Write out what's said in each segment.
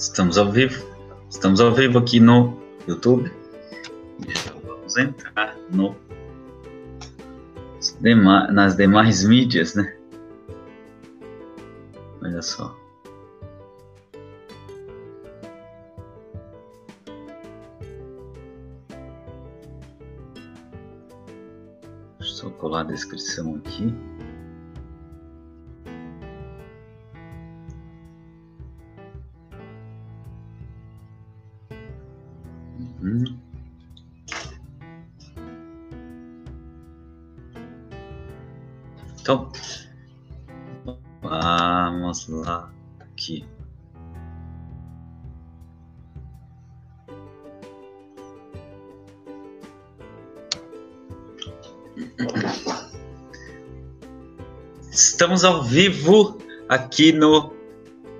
Estamos ao vivo. Estamos ao vivo aqui no YouTube. Vamos entrar no, nas demais mídias, né? Olha só. Deixa eu só colar a descrição aqui. Estamos ao vivo aqui no,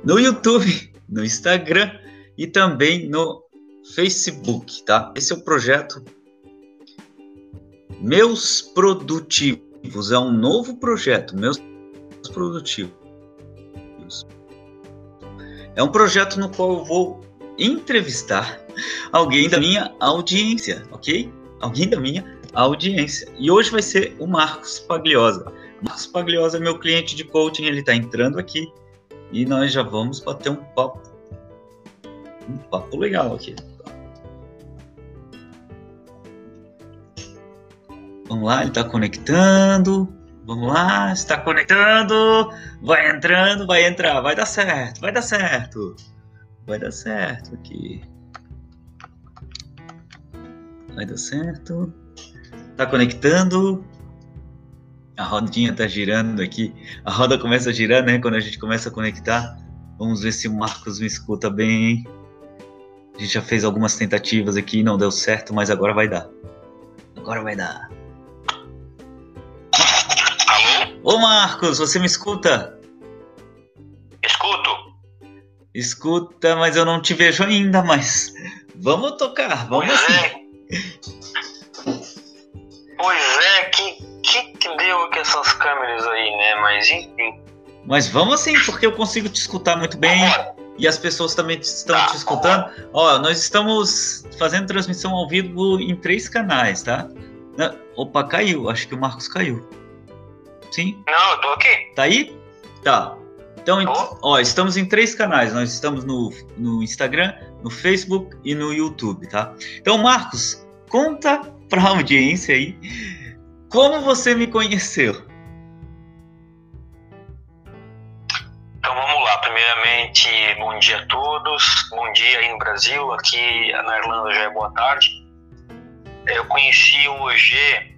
no YouTube, no Instagram e também no Facebook, tá? Esse é o projeto Meus Produtivos. É um novo projeto, Meus Produtivos. É um projeto no qual eu vou entrevistar alguém da minha audiência, ok? Alguém da minha audiência. E hoje vai ser o Marcos Pagliosa. Marcos Pagliosa é meu cliente de coaching, ele está entrando aqui e nós já vamos bater um papo, um papo legal aqui. Vamos lá, ele está conectando. Vamos lá, está conectando. Vai entrando, vai entrar, vai dar certo, vai dar certo. Vai dar certo aqui. Vai dar certo. Está conectando. A rodinha está girando aqui. A roda começa a girar, né? Quando a gente começa a conectar. Vamos ver se o Marcos me escuta bem. A gente já fez algumas tentativas aqui, não deu certo, mas agora vai dar. Agora vai dar. Ô Marcos, você me escuta? Escuto. Escuta, mas eu não te vejo ainda, mas vamos tocar, vamos pois assim. É. essas câmeras aí, né? Mas enfim. Mas vamos assim, porque eu consigo te escutar muito bem e as pessoas também estão tá, te escutando. Ó, nós estamos fazendo transmissão ao vivo em três canais, tá? Opa, caiu. Acho que o Marcos caiu. Sim? Não, eu tô aqui. Tá aí? Tá. Então, ó, estamos em três canais. Nós estamos no, no Instagram, no Facebook e no YouTube, tá? Então, Marcos, conta pra audiência aí como você me conheceu. Então vamos lá. Primeiramente, bom dia a todos. Bom dia aí no Brasil. Aqui na Irlanda já é boa tarde. Eu conheci o OG,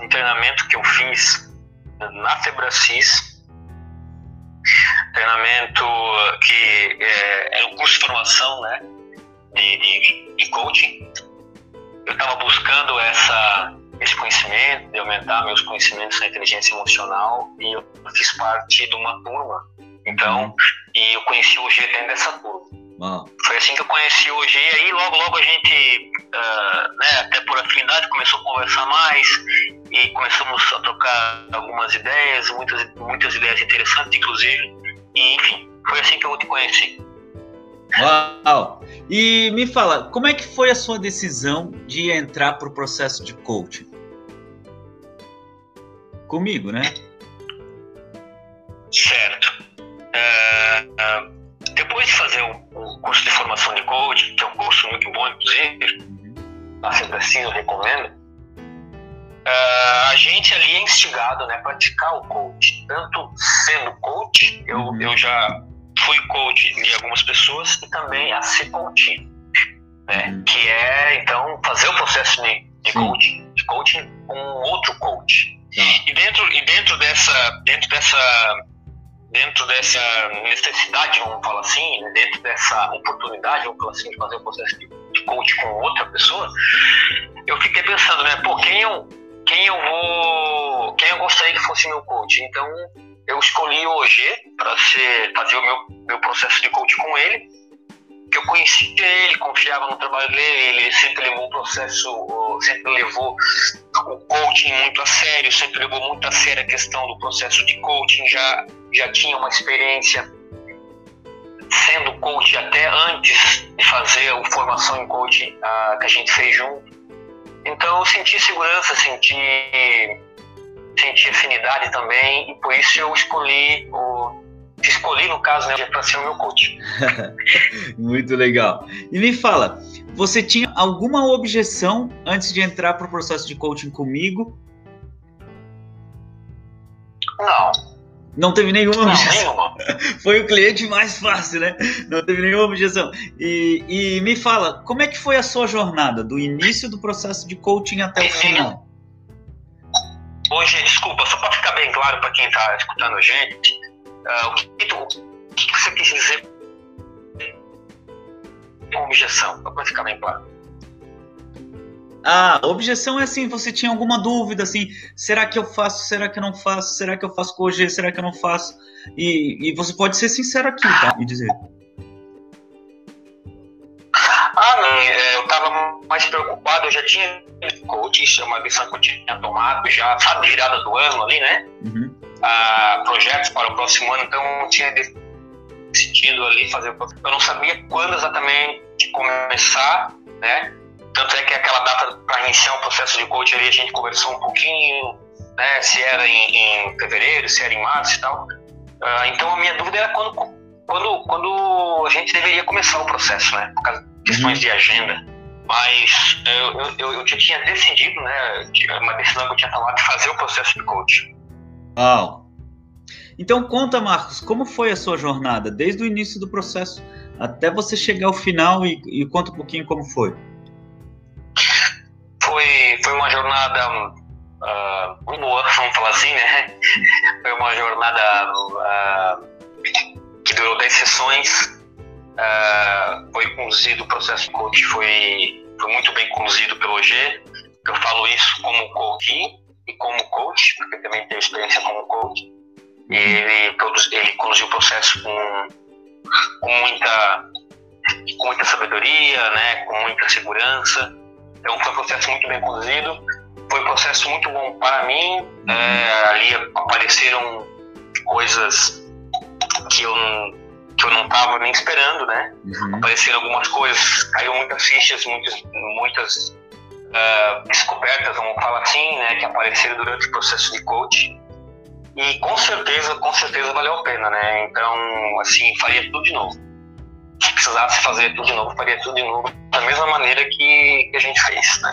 um treinamento que eu fiz na Febracis, treinamento que é, é um curso de formação né, de, de, de coaching. Eu estava buscando essa, esse conhecimento, de aumentar meus conhecimentos na inteligência emocional e eu fiz parte de uma turma. Então, e eu conheci o G dentro dessa turma. Foi assim que eu conheci o G, e aí logo, logo a gente, uh, né, até por afinidade, começou a conversar mais e começamos a trocar algumas ideias, muitas, muitas ideias interessantes, inclusive, e enfim, foi assim que eu te conheci. Uau! E me fala, como é que foi a sua decisão de entrar para o processo de coaching? Comigo, né? Certo. Uh, uh, depois de fazer o, o, curso de formação de coaching, que é um curso muito bom, inclusive, a Febracina eu recomendo, uh, a gente ali é instigado né, a praticar o coach. Tanto sendo coach, eu, uhum. eu já fui coach de algumas pessoas, e também a ser coach. Né, uhum. Que é, então, fazer o processo de, de coaching, de coaching com outro coach. Uhum. E, dentro, e dentro dessa, dentro dessa dentro dessa necessidade, vamos falar assim, dentro dessa oportunidade, vamos falar assim, de fazer o processo de, de coach com outra pessoa, eu fiquei pensando, né, pô, quem eu, quem eu vou, quem eu gostaria que fosse meu coach? Então, eu escolhi o OG para fazer o meu, meu processo de coach com ele, que eu conhecia ele, confiava no trabalho dele, ele sempre levou o processo, sempre levou o coaching muito a sério, sempre levou muito a sério a questão do processo de coaching, já, já tinha uma experiência sendo coach até antes de fazer a formação em coach uh, que a gente fez junto. Então eu senti segurança, senti, senti afinidade também, e por isso eu escolhi o. Escolhi, no caso, né, para ser o meu coach. Muito legal. E me fala, você tinha alguma objeção antes de entrar para o processo de coaching comigo? Não. Não teve nenhuma Não, objeção. nenhuma. Foi o cliente mais fácil, né? Não teve nenhuma objeção. E, e me fala, como é que foi a sua jornada, do início do processo de coaching até o final? Hoje, desculpa, só para ficar bem claro para quem está escutando a gente, uh, o, que, tu, o que você quis dizer com objeção, só para ficar bem claro. Ah, a objeção é assim, você tinha alguma dúvida, assim, será que eu faço, será que eu não faço, será que eu faço com OG, será que eu não faço? E, e você pode ser sincero aqui, tá? E dizer. Ah, não, é, estava mais preocupado, eu já tinha coach, isso é uma lição que eu tinha tomado já, sabe, virada do ano ali, né? Uhum. Ah, projetos para o próximo ano, então eu tinha decidido ali fazer. Eu não sabia quando exatamente começar, né? Tanto é que aquela data para iniciar o processo de coaching ali a gente conversou um pouquinho, né? Se era em, em fevereiro, se era em março e tal. Uh, então a minha dúvida era quando, quando, quando a gente deveria começar o processo, né? Por causa de questões uhum. de agenda. Mas eu, eu, eu, já tinha decidido, né? Uma decisão que eu tinha tomado de fazer o processo de coaching. Uau! Então conta, Marcos, como foi a sua jornada, desde o início do processo até você chegar ao final e, e conta um pouquinho como foi foi, foi uma jornada uh, muito boa, vamos falar assim, né? Foi uma jornada uh, que durou 10 sessões. Uh, foi conduzido, o processo de coach foi, foi muito bem conduzido pelo G. Eu falo isso como coach e como coach, porque também tenho experiência como coach. Ele, ele conduziu o processo com, com, muita, com muita sabedoria, né, com muita segurança. Então foi um processo muito bem conduzido, foi um processo muito bom para mim. É, ali apareceram coisas que eu, que eu não estava nem esperando, né? Uhum. Apareceram algumas coisas, caiu muitas fichas, muitas, muitas uh, descobertas, vamos falar assim, né? Que apareceram durante o processo de coach. E com certeza, com certeza valeu a pena, né? Então, assim, faria tudo de novo se precisasse fazer tudo de novo, faria tudo de novo, da mesma maneira que, que a gente fez, né?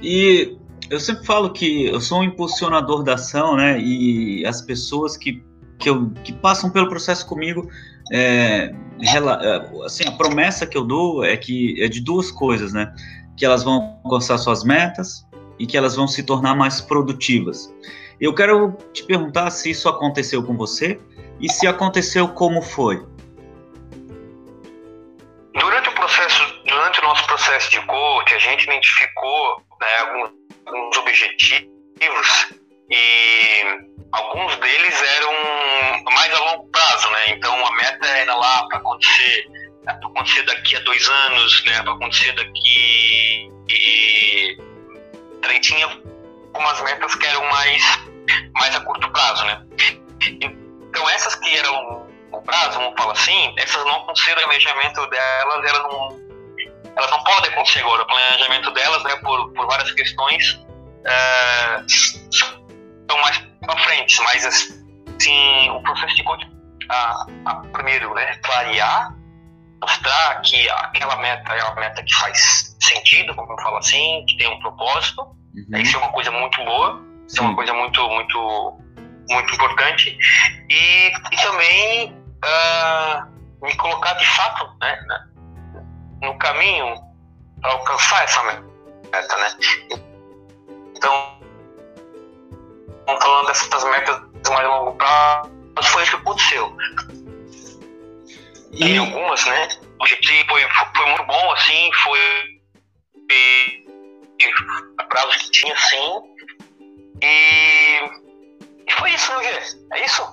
E eu sempre falo que eu sou um impulsionador da ação, né? E as pessoas que, que, eu, que passam pelo processo comigo, é, é, assim, a promessa que eu dou é que é de duas coisas, né? Que elas vão alcançar suas metas e que elas vão se tornar mais produtivas. Eu quero te perguntar se isso aconteceu com você e se aconteceu, como foi? durante o nosso processo de coach, a gente identificou né, alguns, alguns objetivos e alguns deles eram mais a longo prazo, né? Então a meta era lá para acontecer, para acontecer daqui a dois anos, né? Para acontecer daqui e tinha algumas metas que eram mais mais a curto prazo, né? Então essas que eram longo prazo, vamos falar assim, essas não aconteceram o planejamento delas, elas não elas não podem acontecer agora. O planejamento delas, né, por, por várias questões, é, são mais para frente. Mas, assim, o processo de coaching, a, a, primeiro, né, clarear, mostrar que aquela meta é uma meta que faz sentido, como eu falo assim, que tem um propósito. Uhum. Isso é uma coisa muito boa, isso é uma coisa muito, muito, muito importante. E, e também uh, me colocar de fato, né, no caminho para alcançar essa meta, né? Então, falando dessas metas mais longo prazo, foi isso que aconteceu. E... Algumas, né? O objetivo foi, foi muito bom, assim, foi a prazo que tinha, sim. E, e foi isso, né, Gê? É isso?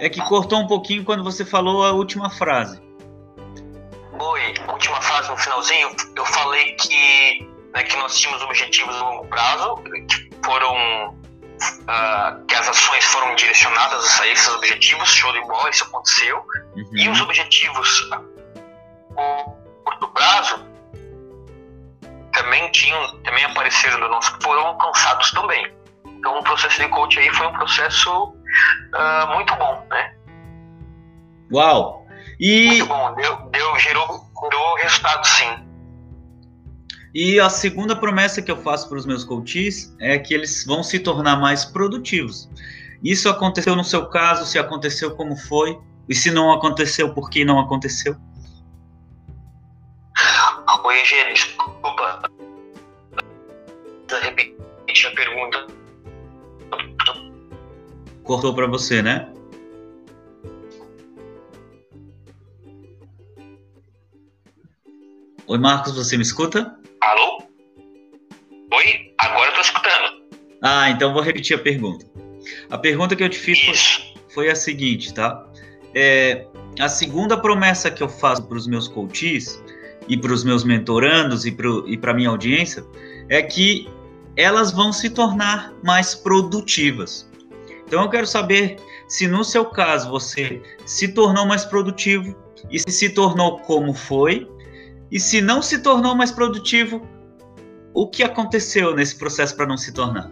É que cortou um pouquinho quando você falou a última frase foi, última fase no finalzinho, eu falei que, né, que nós tínhamos objetivos a longo prazo, que foram uh, que as ações foram direcionadas a esses objetivos, show de bola, isso aconteceu. Uhum. E os objetivos a curto prazo também tinham, também apareceram no nosso, foram alcançados também. Então o processo de coach aí foi um processo uh, muito bom, né? Uau! E... Muito bom, deu, deu, gerou, gerou resultado sim. E a segunda promessa que eu faço para os meus coaches é que eles vão se tornar mais produtivos. Isso aconteceu no seu caso, se aconteceu como foi, e se não aconteceu, por que não aconteceu? Oi, Gê, desculpa. Repetir a pergunta. Cortou para você, né? Oi, Marcos, você me escuta? Alô? Oi? Agora eu tô escutando. Ah, então vou repetir a pergunta. A pergunta que eu te fiz foi, foi, a seguinte, tá? É, a segunda promessa que eu faço para os meus coaches e para os meus mentorandos e para a minha audiência é que elas vão se tornar mais produtivas. Então eu quero saber se no seu caso você se tornou mais produtivo e se se tornou como foi e se não se tornou mais produtivo, o que aconteceu nesse processo para não se tornar?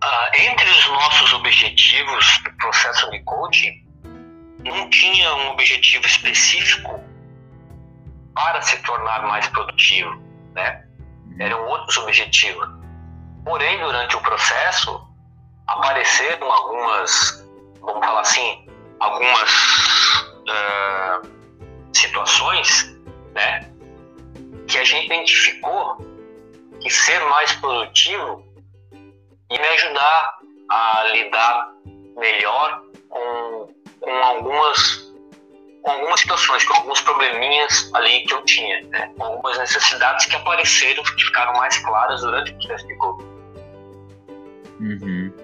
Ah, entre os nossos objetivos do processo de coaching, não tinha um objetivo específico para se tornar mais produtivo, né? Eram outros objetivos. Porém, durante o processo, apareceram algumas, vamos falar assim, algumas uh, situações, né, que a gente identificou que ser mais produtivo ia me ajudar a lidar melhor com, com algumas com algumas situações, com alguns probleminhas ali que eu tinha, né? com algumas necessidades que apareceram, que ficaram mais claras durante o processo de coaching. Uhum.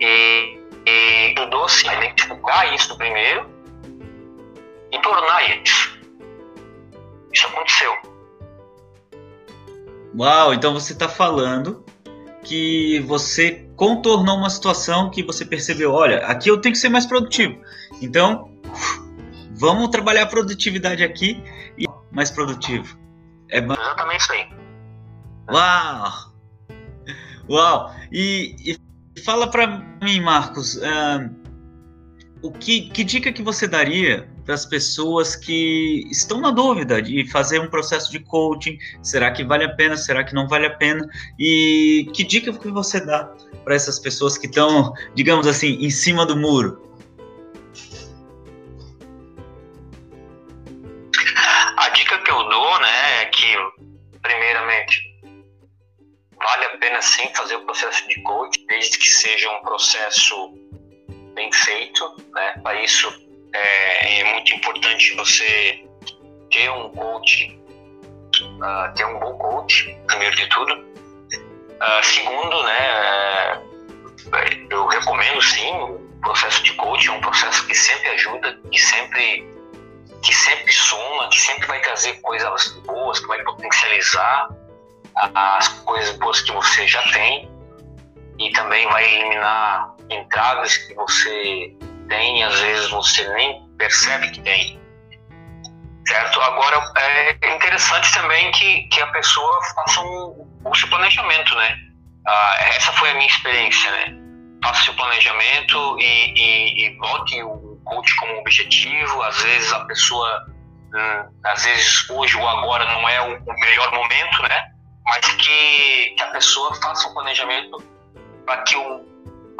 E, e ajudou-se a identificar isso primeiro e tornar isso. Isso aconteceu. Uau, então você está falando que você contornou uma situação que você percebeu, olha, aqui eu tenho que ser mais produtivo. Então, vamos trabalhar a produtividade aqui e mais produtivo. É exatamente isso aí. Uau! Uau! E, e Fala para mim, Marcos, uh, o que, que dica que você daria para as pessoas que estão na dúvida de fazer um processo de coaching? Será que vale a pena? Será que não vale a pena? E que dica que você dá para essas pessoas que estão, digamos assim, em cima do muro? Seja um processo bem feito. Né? Para isso é, é, muito importante você ter um coach, uh, ter um bom coach, primeiro de tudo. Uh, segundo, né, é, eu recomendo sim o processo de coach, é um processo que sempre ajuda, que sempre que sempre soma, que sempre vai trazer coisas boas, que vai potencializar as coisas boas que você já tem e também vai eliminar entradas que você tem, às vezes você nem percebe que tem. Certo? Agora, é interessante também que, que a pessoa faça um, o seu planejamento, né? Ah, essa foi a minha experiência, né? Faça o seu planejamento e, e, e bote o coach como objetivo. Às vezes a pessoa, hum, às vezes hoje ou agora não é o, o melhor momento, né? mas que, que a pessoa faça um planejamento para que, o,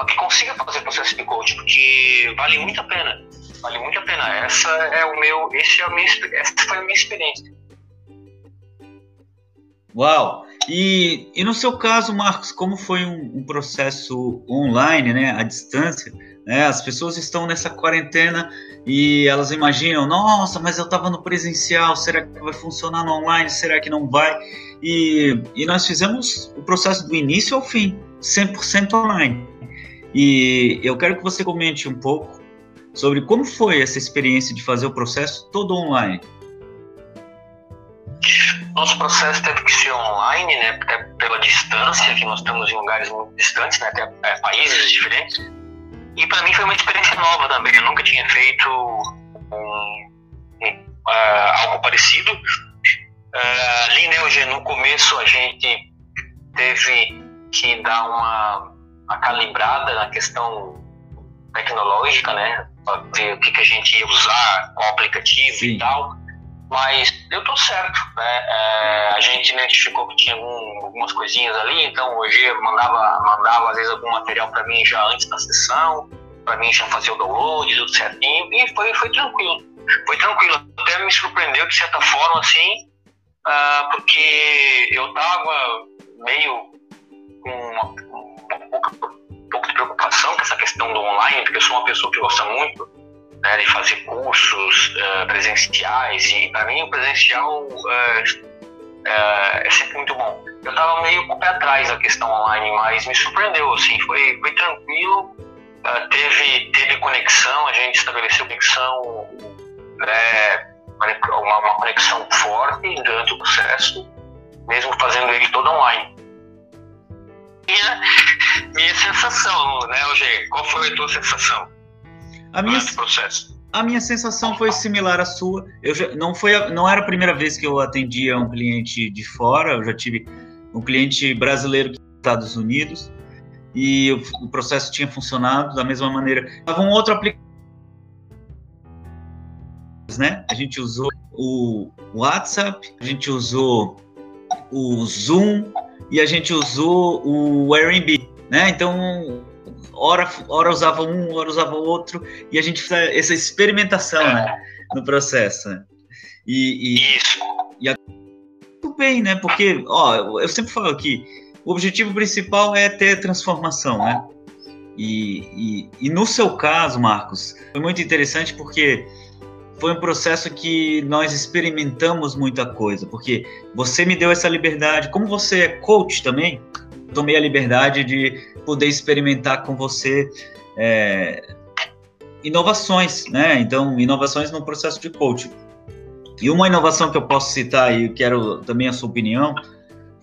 que consiga fazer processo de coaching, porque vale muito a pena. Vale muito a pena. Essa é o meu, esse é a minha, essa foi a minha experiência. Uau! E, e no seu caso, Marcos, como foi um, um processo online, né, à distância? Né, as pessoas estão nessa quarentena e elas imaginam, nossa, mas eu estava no presencial, será que vai funcionar no online? Será que não vai? E, e nós fizemos o processo do início ao fim, 100% online. E eu quero que você comente um pouco sobre como foi essa experiência de fazer o processo todo online. Nosso processo teve que ser online, né? Até pela distância, que nós estamos em lugares muito distantes, né? Até é, países diferentes. E para mim foi uma experiência nova também. Eu nunca tinha feito um, um, uh, algo parecido. Uh, ali né, no começo a gente teve que dar uma, uma calibrada na questão tecnológica, né? Ver o que, que a gente ia usar, qual aplicativo Sim. e tal. Mas deu tudo certo. Né? É, a gente identificou que tinha algum, algumas coisinhas ali, então hoje mandava, mandava às vezes algum material para mim já antes da sessão, para mim já fazer o download, tudo certinho, e foi, foi tranquilo. Foi tranquilo. Até me surpreendeu de certa forma, assim, uh, porque eu tava meio com uma, um, pouco, um pouco de preocupação com essa questão do online, porque eu sou uma pessoa que gosta muito né, de fazer cursos uh, presenciais e para mim o presencial uh, uh, é sempre muito bom. Eu estava meio com o pé atrás da questão online, mas me surpreendeu, assim, foi, foi tranquilo, teve, teve conexão, a gente estabeleceu conexão, né, uma, uma conexão forte durante o processo, mesmo fazendo ele todo online. Minha, minha sensação, né, Eugênio? Qual foi a tua sensação? A minha, a minha sensação foi similar à sua. Eu já, não, foi a, não era a primeira vez que eu atendia um cliente de fora, eu já tive um cliente brasileiro dos Estados Unidos e o, o processo tinha funcionado da mesma maneira. Tava um outro aplicativo, né? A gente usou o WhatsApp, a gente usou o Zoom e a gente usou o Airbnb, né? Então hora, hora usava um, hora usava outro, e a gente faz essa experimentação né, no processo. Né? E, e, Isso. E tudo bem, né? Porque, ó, eu sempre falo que o objetivo principal é ter transformação, né? E, e, e no seu caso, Marcos, foi muito interessante porque foi um processo que nós experimentamos muita coisa, porque você me deu essa liberdade, como você é coach também, tomei a liberdade de poder experimentar com você é, inovações, né? Então, inovações no processo de coaching. E uma inovação que eu posso citar e quero também a sua opinião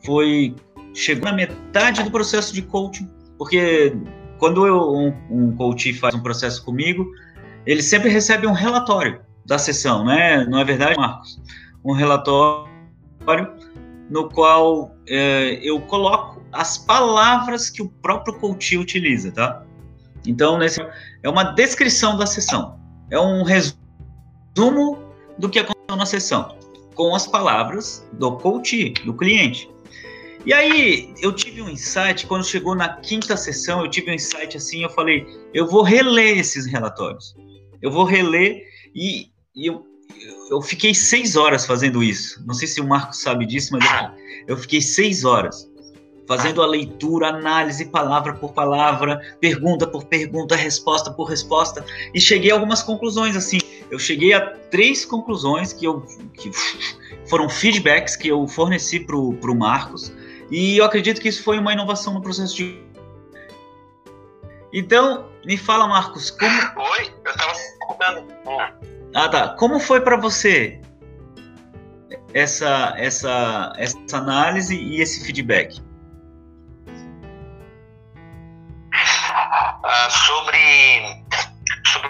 foi chegou na metade do processo de coaching, porque quando eu, um, um coach faz um processo comigo, ele sempre recebe um relatório da sessão, né? Não é verdade, Marcos? Um relatório no qual é, eu coloco as palavras que o próprio coach utiliza, tá? Então, nesse, é uma descrição da sessão. É um resumo do que aconteceu na sessão, com as palavras do coach, do cliente. E aí, eu tive um insight, quando chegou na quinta sessão, eu tive um insight assim, eu falei, eu vou reler esses relatórios. Eu vou reler e, e eu, eu fiquei seis horas fazendo isso. Não sei se o Marco sabe disso, mas eu, eu fiquei seis horas fazendo a leitura, análise, palavra por palavra, pergunta por pergunta, resposta por resposta, e cheguei a algumas conclusões assim. Eu cheguei a três conclusões que eu que foram feedbacks que eu forneci para o Marcos, e eu acredito que isso foi uma inovação no processo de. Então, me fala, Marcos, como. Oi, eu estava escutando. Ah, tá. Como foi para você essa, essa, essa análise e esse feedback? Ah, sobre, sobre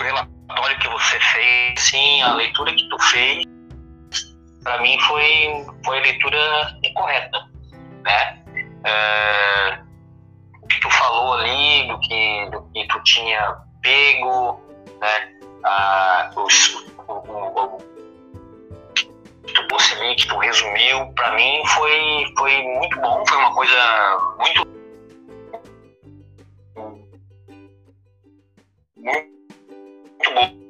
o relatório que você fez, sim, a leitura que tu fez, para mim foi, foi a leitura incorreta, né? É, o que tu falou ali, do que, do que tu tinha pego, né? Ah, os, o, o, o, tu resumiu, para mim foi, foi muito bom, foi uma coisa muito muito bom.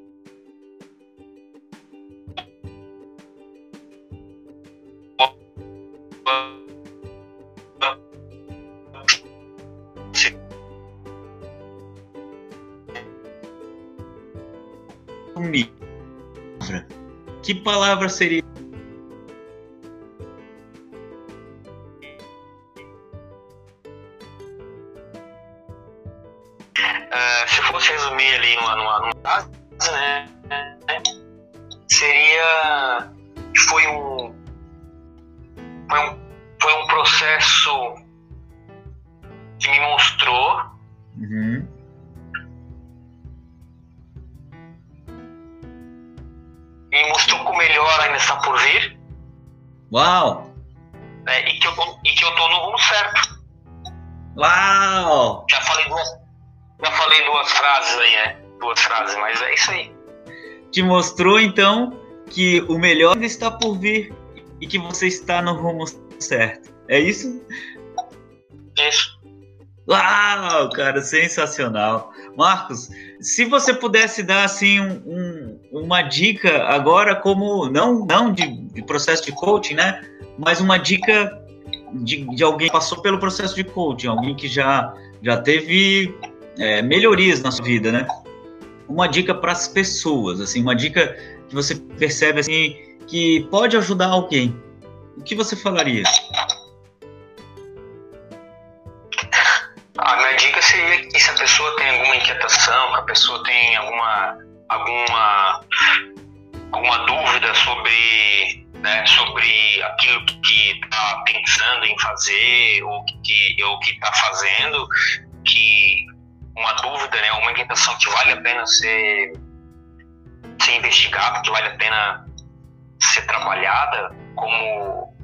Frase, né? Seria me mostrou que o melhor ainda está por vir. Uau! É, e, que eu, e que eu tô no rumo certo. Uau! Já falei duas, já falei duas frases aí, né? Duas frases, mas é isso aí. Te mostrou então que o melhor ainda está por vir e que você está no rumo certo. É isso? Isso. Uau, cara, sensacional. Marcos, se você pudesse dar assim um, um, uma dica agora, como não não de, de, processo de coaching, né? Mas uma dica de, de, alguém que passou pelo processo de coaching, alguém que já já teve é, melhorias na sua vida, né? Uma dica para as pessoas, assim, uma dica que você percebe assim que pode ajudar alguém. O que você falaria? A minha dica seria que se a pessoa tem alguma inquietação, que a pessoa tem alguma alguma alguma dúvida sobre né, sobre aquilo que está pensando em fazer ou que ou que está fazendo, que uma dúvida, né, uma inquietação que vale a pena ser ser investigada, que vale a pena ser trabalhada, como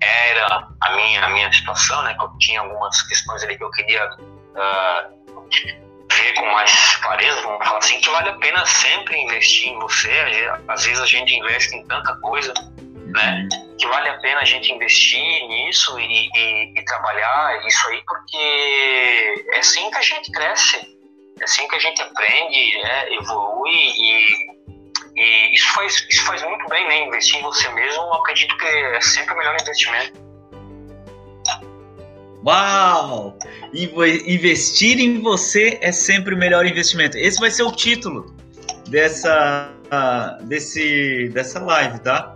era a minha, a minha situação, né? Que eu tinha algumas questões ali que eu queria uh, ver com mais clareza, vamos falar assim, que vale a pena sempre investir em você. Às vezes a gente investe em tanta coisa, né? Que vale a pena a gente investir nisso e, e, e trabalhar isso aí, porque é assim que a gente cresce, é assim que a gente aprende, né? evolui e e isso faz, isso faz muito bem, né? Investir em você mesmo, acredito que é sempre o melhor investimento. Uau! Investir em você é sempre o melhor investimento. Esse vai ser o título dessa, desse, dessa live, tá?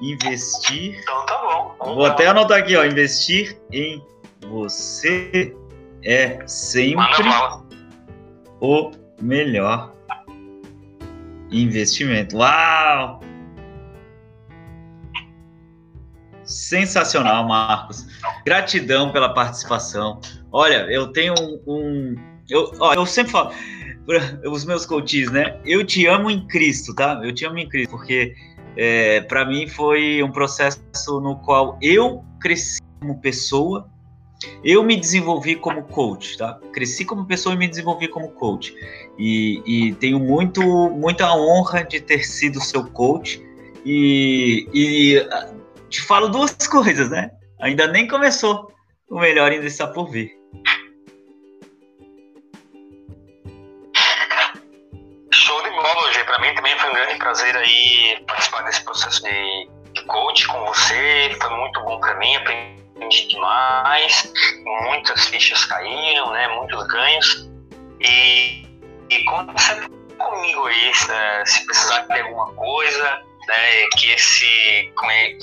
Investir. Então tá bom. Vou até anotar aqui, ó. Investir em você é sempre o melhor investimento. Uau! Sensacional, Marcos. Gratidão pela participação. Olha, eu tenho um. um eu, ó, eu sempre falo, os meus coaches, né? Eu te amo em Cristo, tá? Eu te amo em Cristo, porque é, para mim foi um processo no qual eu cresci como pessoa eu me desenvolvi como coach, tá? Cresci como pessoa e me desenvolvi como coach. E, e tenho muito, muita honra de ter sido seu coach. E, e te falo duas coisas, né? Ainda nem começou. O melhor ainda está por vir. Show de bola, G. Para mim também foi um grande prazer aí participar desse processo de, coach com você. Foi muito bom para mim. Aprendi demais, muitas fichas caíram, né, muitos ganhos. E, e conta sempre comigo aí, né, se precisar de alguma coisa, né, que esse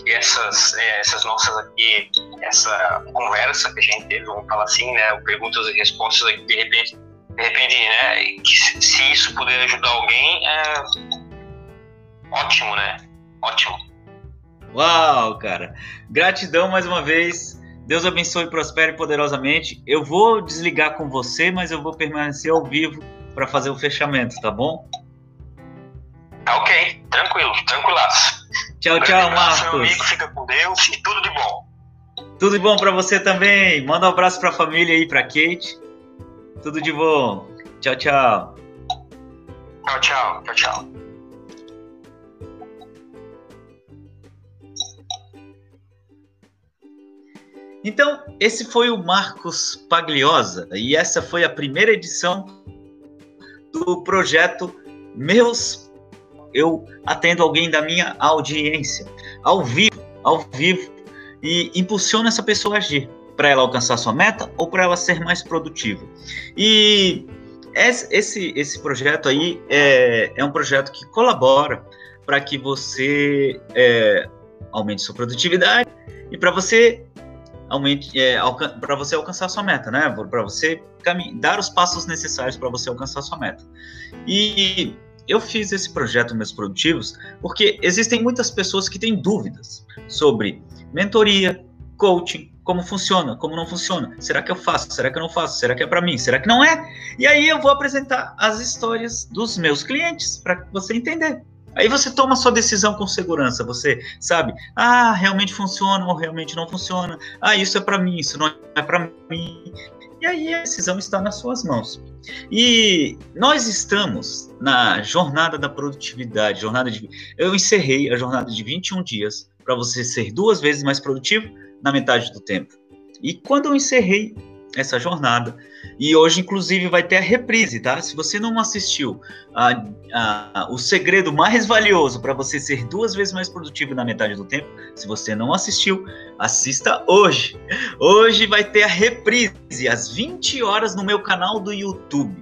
que essas né, essas nossas aqui essa conversa que a gente teve vamos falar assim né perguntas e respostas aqui, de repente de repente né se isso puder ajudar alguém é ótimo né ótimo Uau, cara. Gratidão mais uma vez. Deus abençoe prospere poderosamente. Eu vou desligar com você, mas eu vou permanecer ao vivo para fazer o fechamento, tá bom? Tá ok, tranquilo, tranquilaço. Tchau, tchau, Marcos. Meu amigo, fica com Deus e tudo de bom. Tudo de bom para você também. Manda um abraço para a família aí, para Kate. Tudo de bom. Tchau, tchau. Tchau, tchau, tchau, tchau. Então, esse foi o Marcos Pagliosa e essa foi a primeira edição do projeto Meus. Eu atendo alguém da minha audiência, ao vivo, ao vivo, e impulsiono essa pessoa a agir para ela alcançar sua meta ou para ela ser mais produtiva. E esse, esse projeto aí é, é um projeto que colabora para que você é, aumente sua produtividade e para você aumente é, para você alcançar sua meta, né? Para você dar os passos necessários para você alcançar sua meta. E eu fiz esse projeto Meus Produtivos porque existem muitas pessoas que têm dúvidas sobre mentoria, coaching, como funciona, como não funciona. Será que eu faço? Será que eu não faço? Será que é para mim? Será que não é? E aí eu vou apresentar as histórias dos meus clientes para você entender. Aí você toma sua decisão com segurança, você sabe, ah, realmente funciona ou realmente não funciona. Ah, isso é para mim, isso não é para mim. E aí a decisão está nas suas mãos. E nós estamos na jornada da produtividade, jornada de eu encerrei a jornada de 21 dias para você ser duas vezes mais produtivo na metade do tempo. E quando eu encerrei essa jornada. E hoje, inclusive, vai ter a reprise, tá? Se você não assistiu a, a, o segredo mais valioso para você ser duas vezes mais produtivo na metade do tempo, se você não assistiu, assista hoje. Hoje vai ter a reprise às 20 horas no meu canal do YouTube.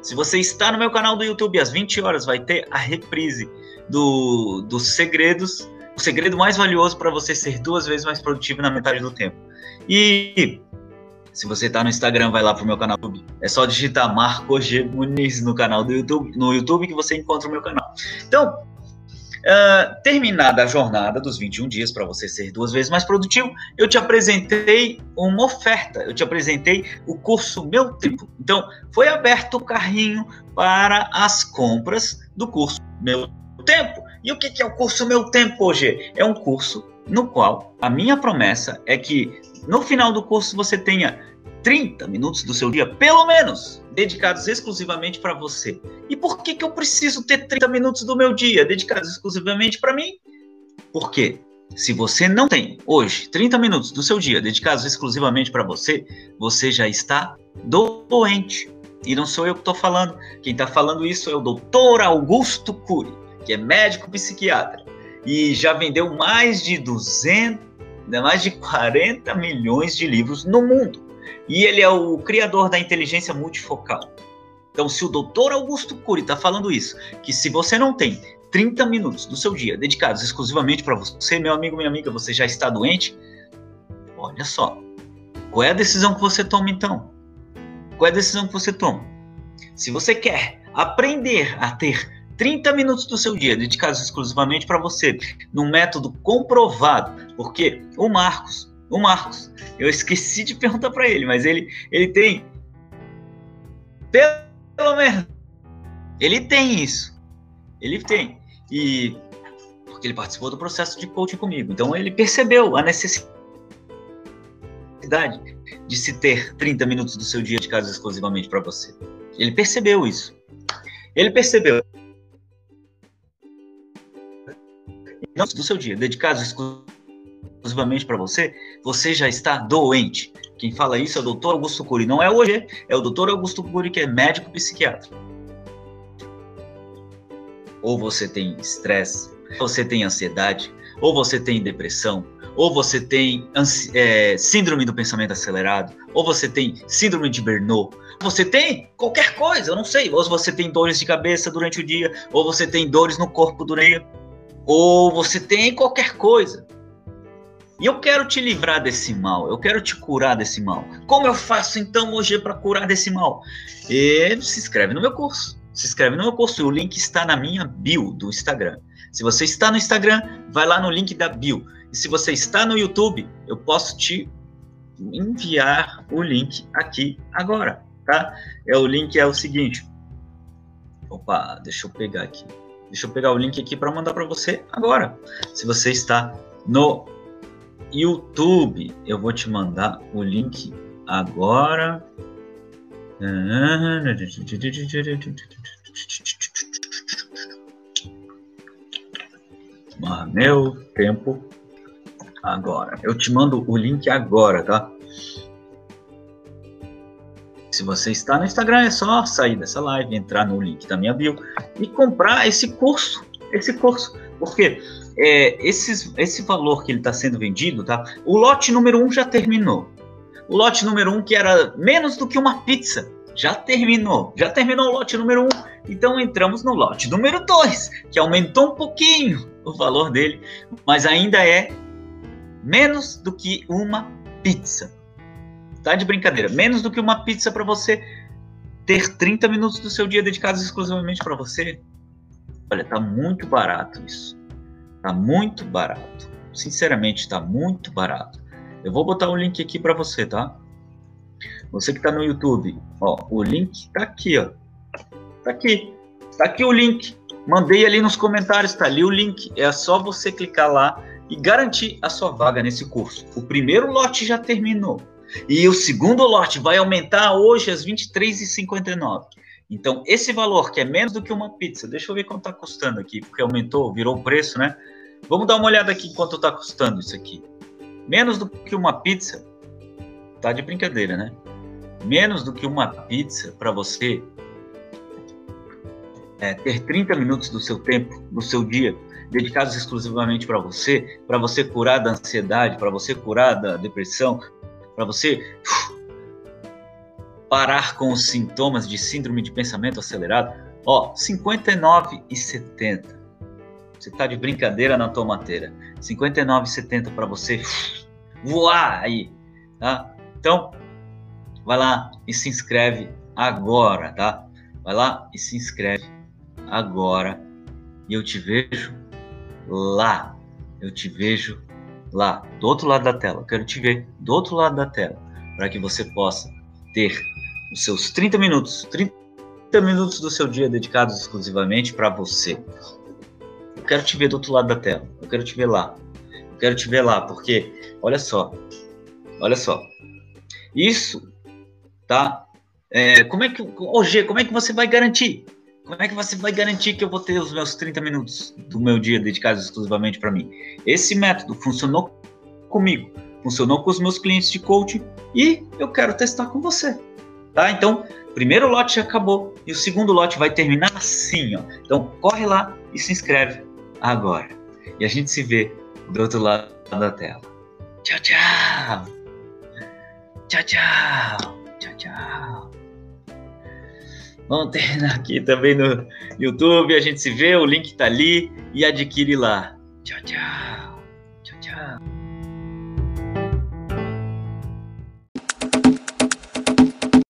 Se você está no meu canal do YouTube às 20 horas, vai ter a reprise do, dos segredos, o segredo mais valioso para você ser duas vezes mais produtivo na metade do tempo. E se você tá no Instagram, vai lá pro meu canal YouTube. É só digitar Marco G Muniz no canal do YouTube, no YouTube que você encontra o meu canal. Então, uh, terminada a jornada dos 21 dias para você ser duas vezes mais produtivo, eu te apresentei uma oferta. Eu te apresentei o curso Meu Tempo. Então, foi aberto o carrinho para as compras do curso Meu Tempo. E o que é o curso Meu Tempo hoje? É um curso no qual a minha promessa é que no final do curso você tenha 30 minutos do seu dia, pelo menos, dedicados exclusivamente para você. E por que, que eu preciso ter 30 minutos do meu dia dedicados exclusivamente para mim? Porque se você não tem hoje 30 minutos do seu dia dedicados exclusivamente para você, você já está doente. E não sou eu que estou falando. Quem está falando isso é o doutor Augusto Cury, que é médico psiquiatra e já vendeu mais de 200 mais de 40 milhões de livros no mundo. E ele é o criador da inteligência multifocal. Então, se o doutor Augusto Cury está falando isso, que se você não tem 30 minutos do seu dia dedicados exclusivamente para você, meu amigo, minha amiga, você já está doente, olha só. Qual é a decisão que você toma então? Qual é a decisão que você toma? Se você quer aprender a ter 30 minutos do seu dia dedicados exclusivamente para você, num método comprovado, porque o Marcos, o Marcos, eu esqueci de perguntar para ele, mas ele, ele tem pelo menos ele tem isso. Ele tem. E porque ele participou do processo de coaching comigo. Então ele percebeu a necessidade de se ter 30 minutos do seu dia dedicados exclusivamente para você. Ele percebeu isso. Ele percebeu do seu dia, dedicados exclusivamente para você, você já está doente. Quem fala isso é o doutor Augusto Cury. Não é hoje, é o doutor Augusto Cury, que é médico psiquiatra. Ou você tem estresse, você tem ansiedade, ou você tem depressão, ou você tem é, síndrome do pensamento acelerado, ou você tem síndrome de Bernoulli, você tem qualquer coisa, eu não sei, ou você tem dores de cabeça durante o dia, ou você tem dores no corpo durante o dia ou você tem qualquer coisa. E eu quero te livrar desse mal, eu quero te curar desse mal. Como eu faço então hoje para curar desse mal? E se inscreve no meu curso. Se inscreve no meu curso, o link está na minha bio do Instagram. Se você está no Instagram, vai lá no link da bio. E se você está no YouTube, eu posso te enviar o link aqui agora, tá? É o link é o seguinte. Opa, deixa eu pegar aqui. Deixa eu pegar o link aqui para mandar para você agora. Se você está no YouTube, eu vou te mandar o link agora. Meu tempo agora. Eu te mando o link agora, tá? Se você está no Instagram, é só sair dessa live, entrar no link da minha bio e comprar esse curso. Esse curso. Porque é, esses, esse valor que ele está sendo vendido, tá? O lote número um já terminou. O lote número um, que era menos do que uma pizza, já terminou. Já terminou o lote número um. Então entramos no lote número dois, que aumentou um pouquinho o valor dele, mas ainda é menos do que uma pizza. Tá de brincadeira. Menos do que uma pizza para você ter 30 minutos do seu dia dedicados exclusivamente para você. Olha, tá muito barato isso. Tá muito barato. Sinceramente, tá muito barato. Eu vou botar o link aqui para você, tá? Você que tá no YouTube, ó, o link tá aqui, ó. Tá aqui. Tá aqui o link. Mandei ali nos comentários, tá ali o link. É só você clicar lá e garantir a sua vaga nesse curso. O primeiro lote já terminou. E o segundo lote vai aumentar hoje às 23h59. Então, esse valor, que é menos do que uma pizza, deixa eu ver quanto está custando aqui, porque aumentou, virou o preço, né? Vamos dar uma olhada aqui quanto está custando isso aqui. Menos do que uma pizza, tá de brincadeira, né? Menos do que uma pizza para você é, ter 30 minutos do seu tempo, do seu dia, dedicados exclusivamente para você, para você curar da ansiedade, para você curar da depressão, para você parar com os sintomas de síndrome de pensamento acelerado, ó, 59,70. Você tá de brincadeira na tomateira. 59,70 para você voar aí, tá? Então, vai lá e se inscreve agora, tá? Vai lá e se inscreve agora e eu te vejo lá. Eu te vejo lá, do outro lado da tela. Eu quero te ver do outro lado da tela, para que você possa ter os seus 30 minutos, 30 minutos do seu dia dedicados exclusivamente para você. Eu quero te ver do outro lado da tela. Eu quero te ver lá. Eu quero te ver lá, porque olha só. Olha só. Isso tá? É, como é que, hoje, como é que você vai garantir? Como é que você vai garantir que eu vou ter os meus 30 minutos do meu dia dedicados exclusivamente para mim? Esse método funcionou comigo, funcionou com os meus clientes de coaching e eu quero testar com você. Tá? Então, primeiro lote já acabou e o segundo lote vai terminar assim, ó. Então, corre lá e se inscreve agora. E a gente se vê do outro lado da tela. Tchau, tchau. Tchau, tchau. Tchau, tchau. Vamos aqui também no YouTube. A gente se vê, o link tá ali e adquire lá. Tchau, tchau. Tchau, tchau.